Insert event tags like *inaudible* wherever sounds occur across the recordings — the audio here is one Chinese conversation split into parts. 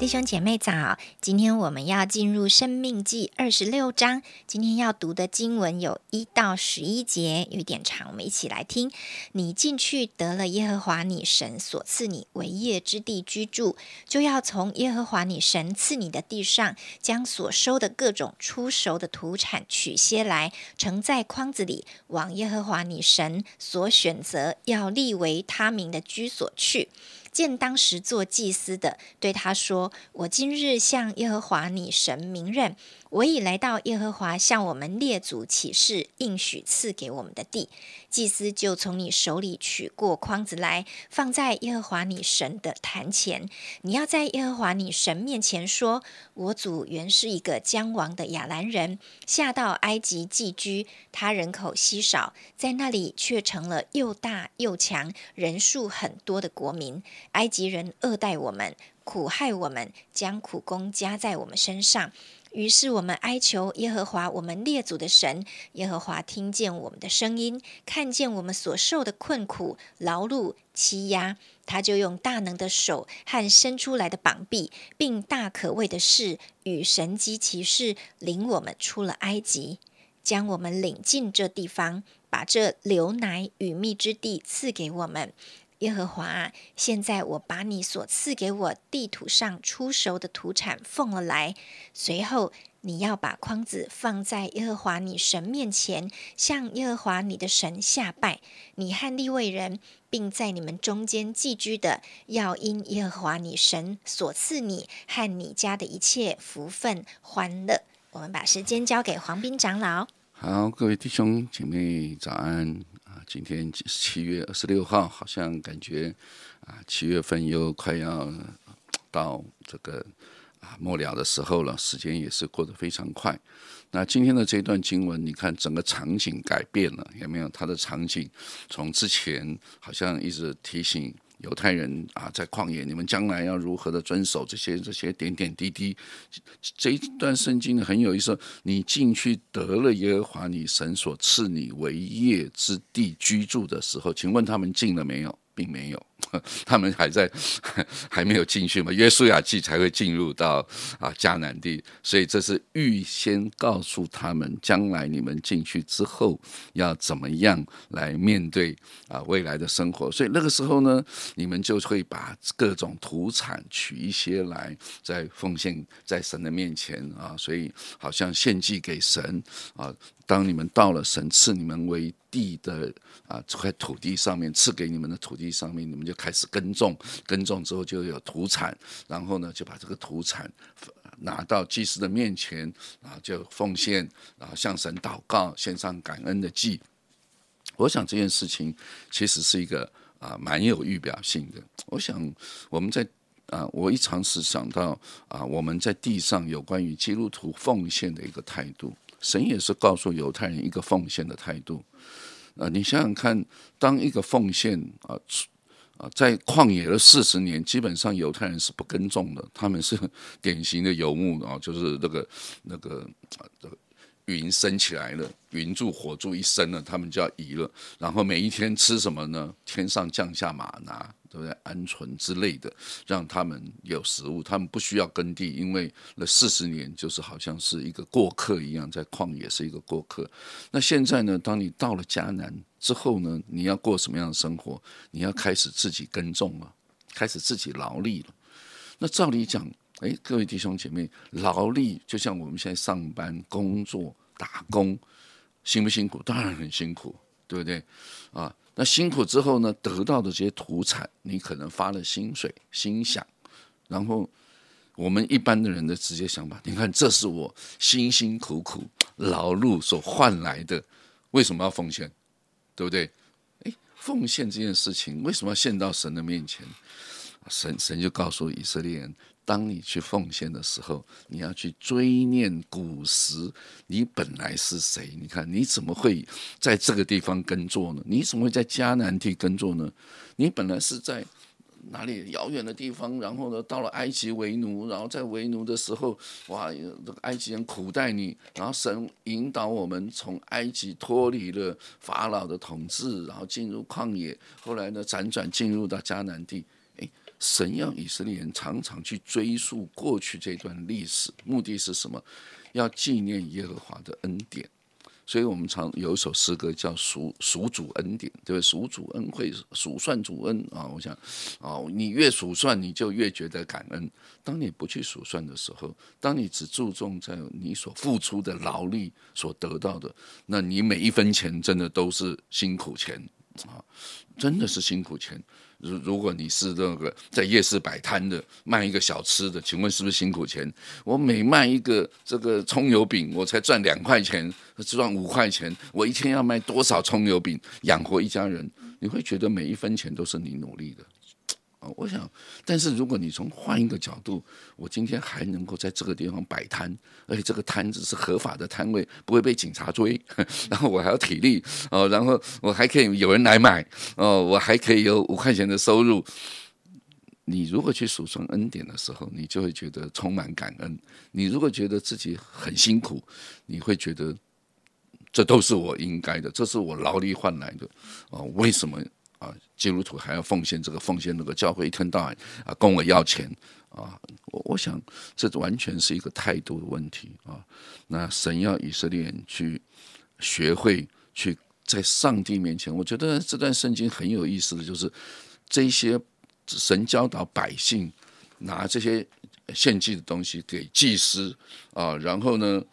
弟兄姐妹早！今天我们要进入《生命记》二十六章，今天要读的经文有一到十一节，有点长，我们一起来听。你进去得了耶和华你神所赐你为业之地居住，就要从耶和华你神赐你的地上，将所收的各种出熟的土产取些来，盛在筐子里，往耶和华你神所选择要立为他名的居所去。见当时做祭司的，对他说：“我今日向耶和华你神明认，我已来到耶和华向我们列祖起誓应许赐给我们的地。祭司就从你手里取过筐子来，放在耶和华你神的坛前。你要在耶和华你神面前说：我祖原是一个将亡的亚兰人，下到埃及寄居，他人口稀少，在那里却成了又大又强、人数很多的国民。”埃及人恶待我们，苦害我们，将苦功加在我们身上。于是我们哀求耶和华，我们列祖的神。耶和华听见我们的声音，看见我们所受的困苦、劳碌、欺压，他就用大能的手和伸出来的膀臂，并大可畏的事与神机骑士，领我们出了埃及，将我们领进这地方，把这流奶与蜜之地赐给我们。耶和华，现在我把你所赐给我地土上出熟的土产奉了来。随后你要把筐子放在耶和华你神面前，向耶和华你的神下拜。你和利未人，并在你们中间寄居的，要因耶和华你神所赐你和你家的一切福分欢乐。我们把时间交给黄斌长老。好，各位弟兄姐妹，早安。今天七月二十六号，好像感觉啊，七月份又快要到这个啊末了的时候了，时间也是过得非常快。那今天的这段经文，你看整个场景改变了，有没有？它的场景从之前好像一直提醒。犹太人啊，在旷野，你们将来要如何的遵守这些这些点点滴滴？这一段圣经呢很有意思。你进去得了耶和华你神所赐你为业之地居住的时候，请问他们进了没有？并没有。他们还在 *laughs* 还没有进去嘛？约书亚记才会进入到啊迦南地，所以这是预先告诉他们，将来你们进去之后要怎么样来面对啊未来的生活。所以那个时候呢，你们就会把各种土产取一些来，在奉献在神的面前啊，所以好像献祭给神啊。当你们到了神赐你们为地的啊这块土地上面，赐给你们的土地上面，你们就开始耕种，耕种之后就有土产，然后呢就把这个土产拿到祭司的面前，然后就奉献，然后向神祷告，献上感恩的祭。我想这件事情其实是一个啊蛮有预表性的。我想我们在啊，我一尝试想到啊，我们在地上有关于基督徒奉献的一个态度。神也是告诉犹太人一个奉献的态度，啊，你想想看，当一个奉献啊，啊，在旷野的四十年，基本上犹太人是不耕种的，他们是 *laughs* 典型的游牧啊，就是那个那个啊，这个云升起来了，云柱火柱一升了，他们就要移了，然后每一天吃什么呢？天上降下马拿。对不对？鹌鹑之类的，让他们有食物，他们不需要耕地，因为那四十年就是好像是一个过客一样，在旷野是一个过客。那现在呢？当你到了迦南之后呢？你要过什么样的生活？你要开始自己耕种了，开始自己劳力了。那照理讲，哎，各位弟兄姐妹，劳力就像我们现在上班、工作、打工，辛不辛苦？当然很辛苦，对不对？啊。那辛苦之后呢，得到的这些土产，你可能发了薪水，心想，然后我们一般的人的直接想法，你看，这是我辛辛苦苦劳碌所换来的，为什么要奉献？对不对？诶，奉献这件事情为什么要献到神的面前？神神就告诉以色列人。当你去奉献的时候，你要去追念古时，你本来是谁？你看你怎么会在这个地方耕作呢？你怎么会在迦南地耕作呢？你本来是在哪里遥远的地方？然后呢，到了埃及为奴，然后在为奴的时候，哇，这个埃及人苦待你，然后神引导我们从埃及脱离了法老的统治，然后进入旷野，后来呢，辗转进入到迦南地。神要以色列人常常去追溯过去这段历史，目的是什么？要纪念耶和华的恩典。所以我们常有一首诗歌叫数数主恩典，对不对？数主恩惠，数算主恩啊！我想，哦，你越数算，你就越觉得感恩。当你不去数算的时候，当你只注重在你所付出的劳力所得到的，那你每一分钱真的都是辛苦钱啊！真的是辛苦钱。如如果你是那个在夜市摆摊的，卖一个小吃的，请问是不是辛苦钱？我每卖一个这个葱油饼，我才赚两块钱，赚五块钱，我一天要卖多少葱油饼养活一家人？你会觉得每一分钱都是你努力的。啊，我想，但是如果你从换一个角度，我今天还能够在这个地方摆摊，而且这个摊子是合法的摊位，不会被警察追，*laughs* 然后我还有体力哦，然后我还可以有人来买哦，我还可以有五块钱的收入。你如果去数算恩典的时候，你就会觉得充满感恩；你如果觉得自己很辛苦，你会觉得这都是我应该的，这是我劳力换来的哦，为什么？啊，基督徒还要奉献这个奉献那个，教会一天到晚啊跟我要钱啊，我我想这完全是一个态度的问题啊。那神要以色列人去学会去在上帝面前，我觉得这段圣经很有意思的就是这些神教导百姓拿这些献祭的东西给祭司啊，然后呢，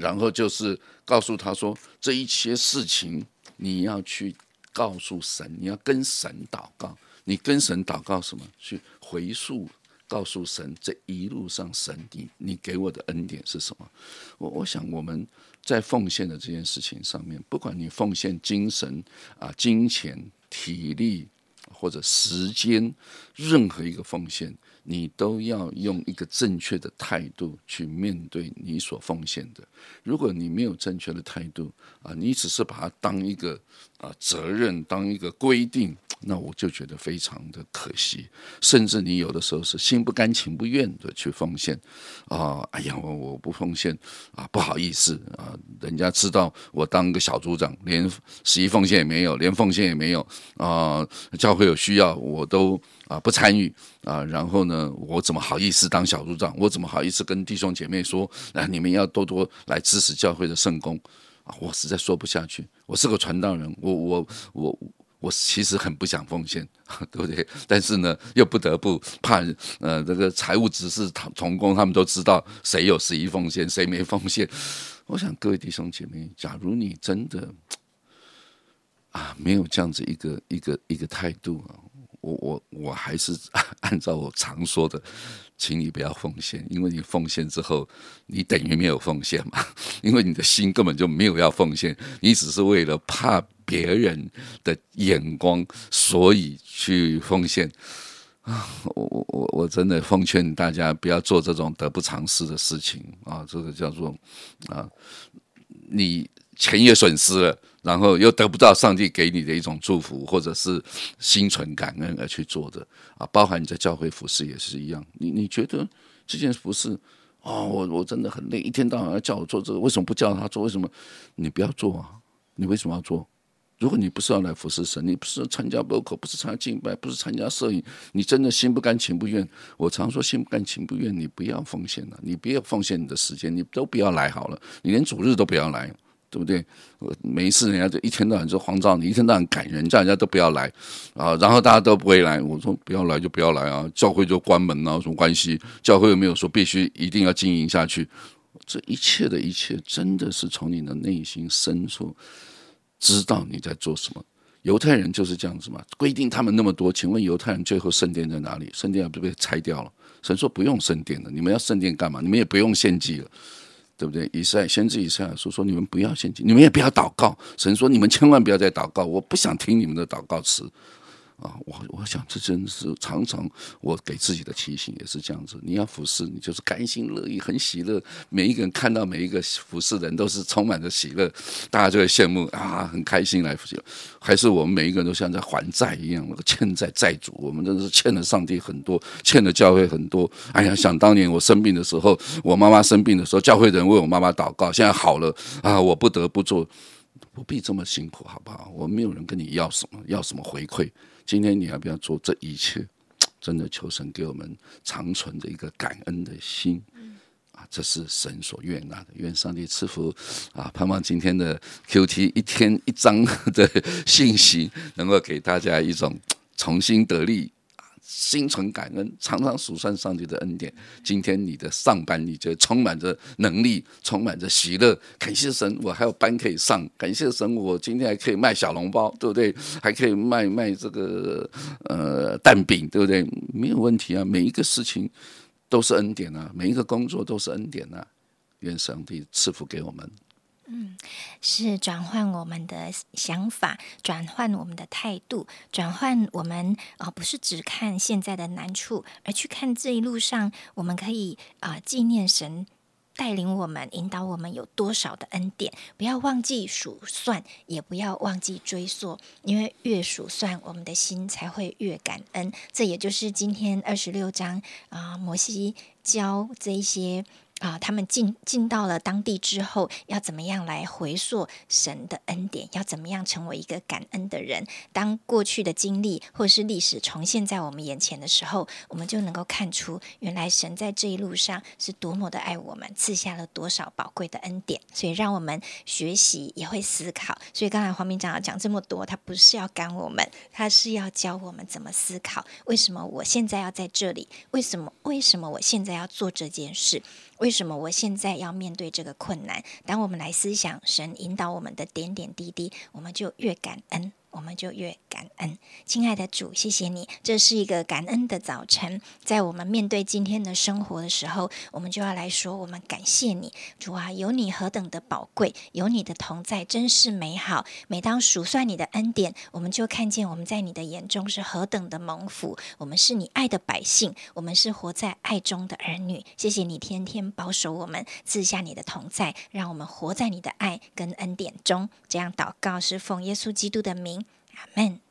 然后就是告诉他说这一些事情你要去。告诉神，你要跟神祷告。你跟神祷告什么？去回溯，告诉神这一路上神你你给我的恩典是什么？我我想我们在奉献的这件事情上面，不管你奉献精神啊、金钱、体力或者时间，任何一个奉献。你都要用一个正确的态度去面对你所奉献的。如果你没有正确的态度啊，你只是把它当一个啊责任，当一个规定，那我就觉得非常的可惜。甚至你有的时候是心不甘情不愿的去奉献啊，哎呀，我我不奉献啊，不好意思啊，人家知道我当个小组长，连十一奉献也没有，连奉献也没有啊，教会有需要我都。啊，不参与啊，然后呢，我怎么好意思当小组长？我怎么好意思跟弟兄姐妹说？啊，你们要多多来支持教会的圣功啊！我实在说不下去。我是个传道人，我我我我其实很不想奉献，*laughs* 对不对？但是呢，又不得不怕呃，这个财务指示同工他们都知道谁有十一奉献，谁没奉献。我想各位弟兄姐妹，假如你真的啊，没有这样子一个一个一个态度啊。我我我还是 *laughs* 按照我常说的，请你不要奉献，因为你奉献之后，你等于没有奉献嘛，*laughs* 因为你的心根本就没有要奉献，你只是为了怕别人的眼光，所以去奉献啊！我我我我真的奉劝大家不要做这种得不偿失的事情啊！这个叫做啊，你钱也损失了。然后又得不到上帝给你的一种祝福，或者是心存感恩而去做的啊，包含你在教会服侍也是一样。你你觉得这件服侍哦，我我真的很累，一天到晚要叫我做这个，为什么不叫他做？为什么你不要做啊？你为什么要做？如果你不是要来服侍神，你不是参加博客，不是参加敬拜，不是参加摄影，你真的心不甘情不愿。我常说心不甘情不愿，你不要奉献了，你不要奉献你的时间，你都不要来好了，你连主日都不要来。对不对？每一次人家就一天到晚说黄照，你一天到晚赶人，叫人家都不要来啊，然后大家都不会来。我说不要来就不要来啊，教会就关门啊，有什么关系？教会又没有说必须一定要经营下去。这一切的一切，真的是从你的内心深处知道你在做什么。犹太人就是这样子嘛，规定他们那么多，请问犹太人最后圣殿在哪里？圣殿不被拆掉了？神说不用圣殿了，你们要圣殿干嘛？你们也不用献祭了。对不对？以赛先知以赛亚说：“说你们不要献祭，你们也不要祷告。神说：你们千万不要再祷告，我不想听你们的祷告词。”啊，我我想这真是常常我给自己的提醒也是这样子。你要服侍，你就是甘心乐意，很喜乐。每一个人看到每一个服侍人都是充满着喜乐，大家就会羡慕啊，很开心来服侍。还是我们每一个人都像在还债一样，那个欠债债主，我们真的是欠了上帝很多，欠了教会很多。哎呀，想当年我生病的时候，我妈妈生病的时候，教会人为我妈妈祷告，现在好了啊，我不得不做，不必这么辛苦，好不好？我没有人跟你要什么，要什么回馈。今天你要不要做这一切？*tsk* 真的求神给我们长存的一个感恩的心。啊，这是神所悦纳的。愿上帝赐福啊！盼望今天的 Q T 一天一章的信息，能够给大家一种 *tsk* 重新得力，心存感恩，常常数算上帝的恩典。今天你的上班，你就充满着能力，充满着喜乐。感谢神，我还有班可以上。感谢神，我今天还可以卖小笼包，对不对？还可以卖卖这个呃蛋饼，对不对？没有问题啊，每一个事情。都是恩典啊！每一个工作都是恩典啊！愿上帝赐福给我们。嗯，是转换我们的想法，转换我们的态度，转换我们啊，不是只看现在的难处，而去看这一路上，我们可以啊纪念神。带领我们，引导我们有多少的恩典？不要忘记数算，也不要忘记追溯，因为越数算，我们的心才会越感恩。这也就是今天二十六章啊，摩西教这一些。啊，他们进进到了当地之后，要怎么样来回溯神的恩典？要怎么样成为一个感恩的人？当过去的经历或是历史重现在我们眼前的时候，我们就能够看出，原来神在这一路上是多么的爱我们，赐下了多少宝贵的恩典。所以，让我们学习也会思考。所以，刚才黄明长要讲这么多，他不是要赶我们，他是要教我们怎么思考。为什么我现在要在这里？为什么？为什么我现在要做这件事？为什么我现在要面对这个困难？当我们来思想神引导我们的点点滴滴，我们就越感恩。我们就越感恩，亲爱的主，谢谢你，这是一个感恩的早晨。在我们面对今天的生活的时候，我们就要来说，我们感谢你，主啊，有你何等的宝贵，有你的同在，真是美好。每当数算你的恩典，我们就看见我们在你的眼中是何等的蒙福。我们是你爱的百姓，我们是活在爱中的儿女。谢谢你天天保守我们，赐下你的同在，让我们活在你的爱跟恩典中。这样祷告是奉耶稣基督的名。阿门。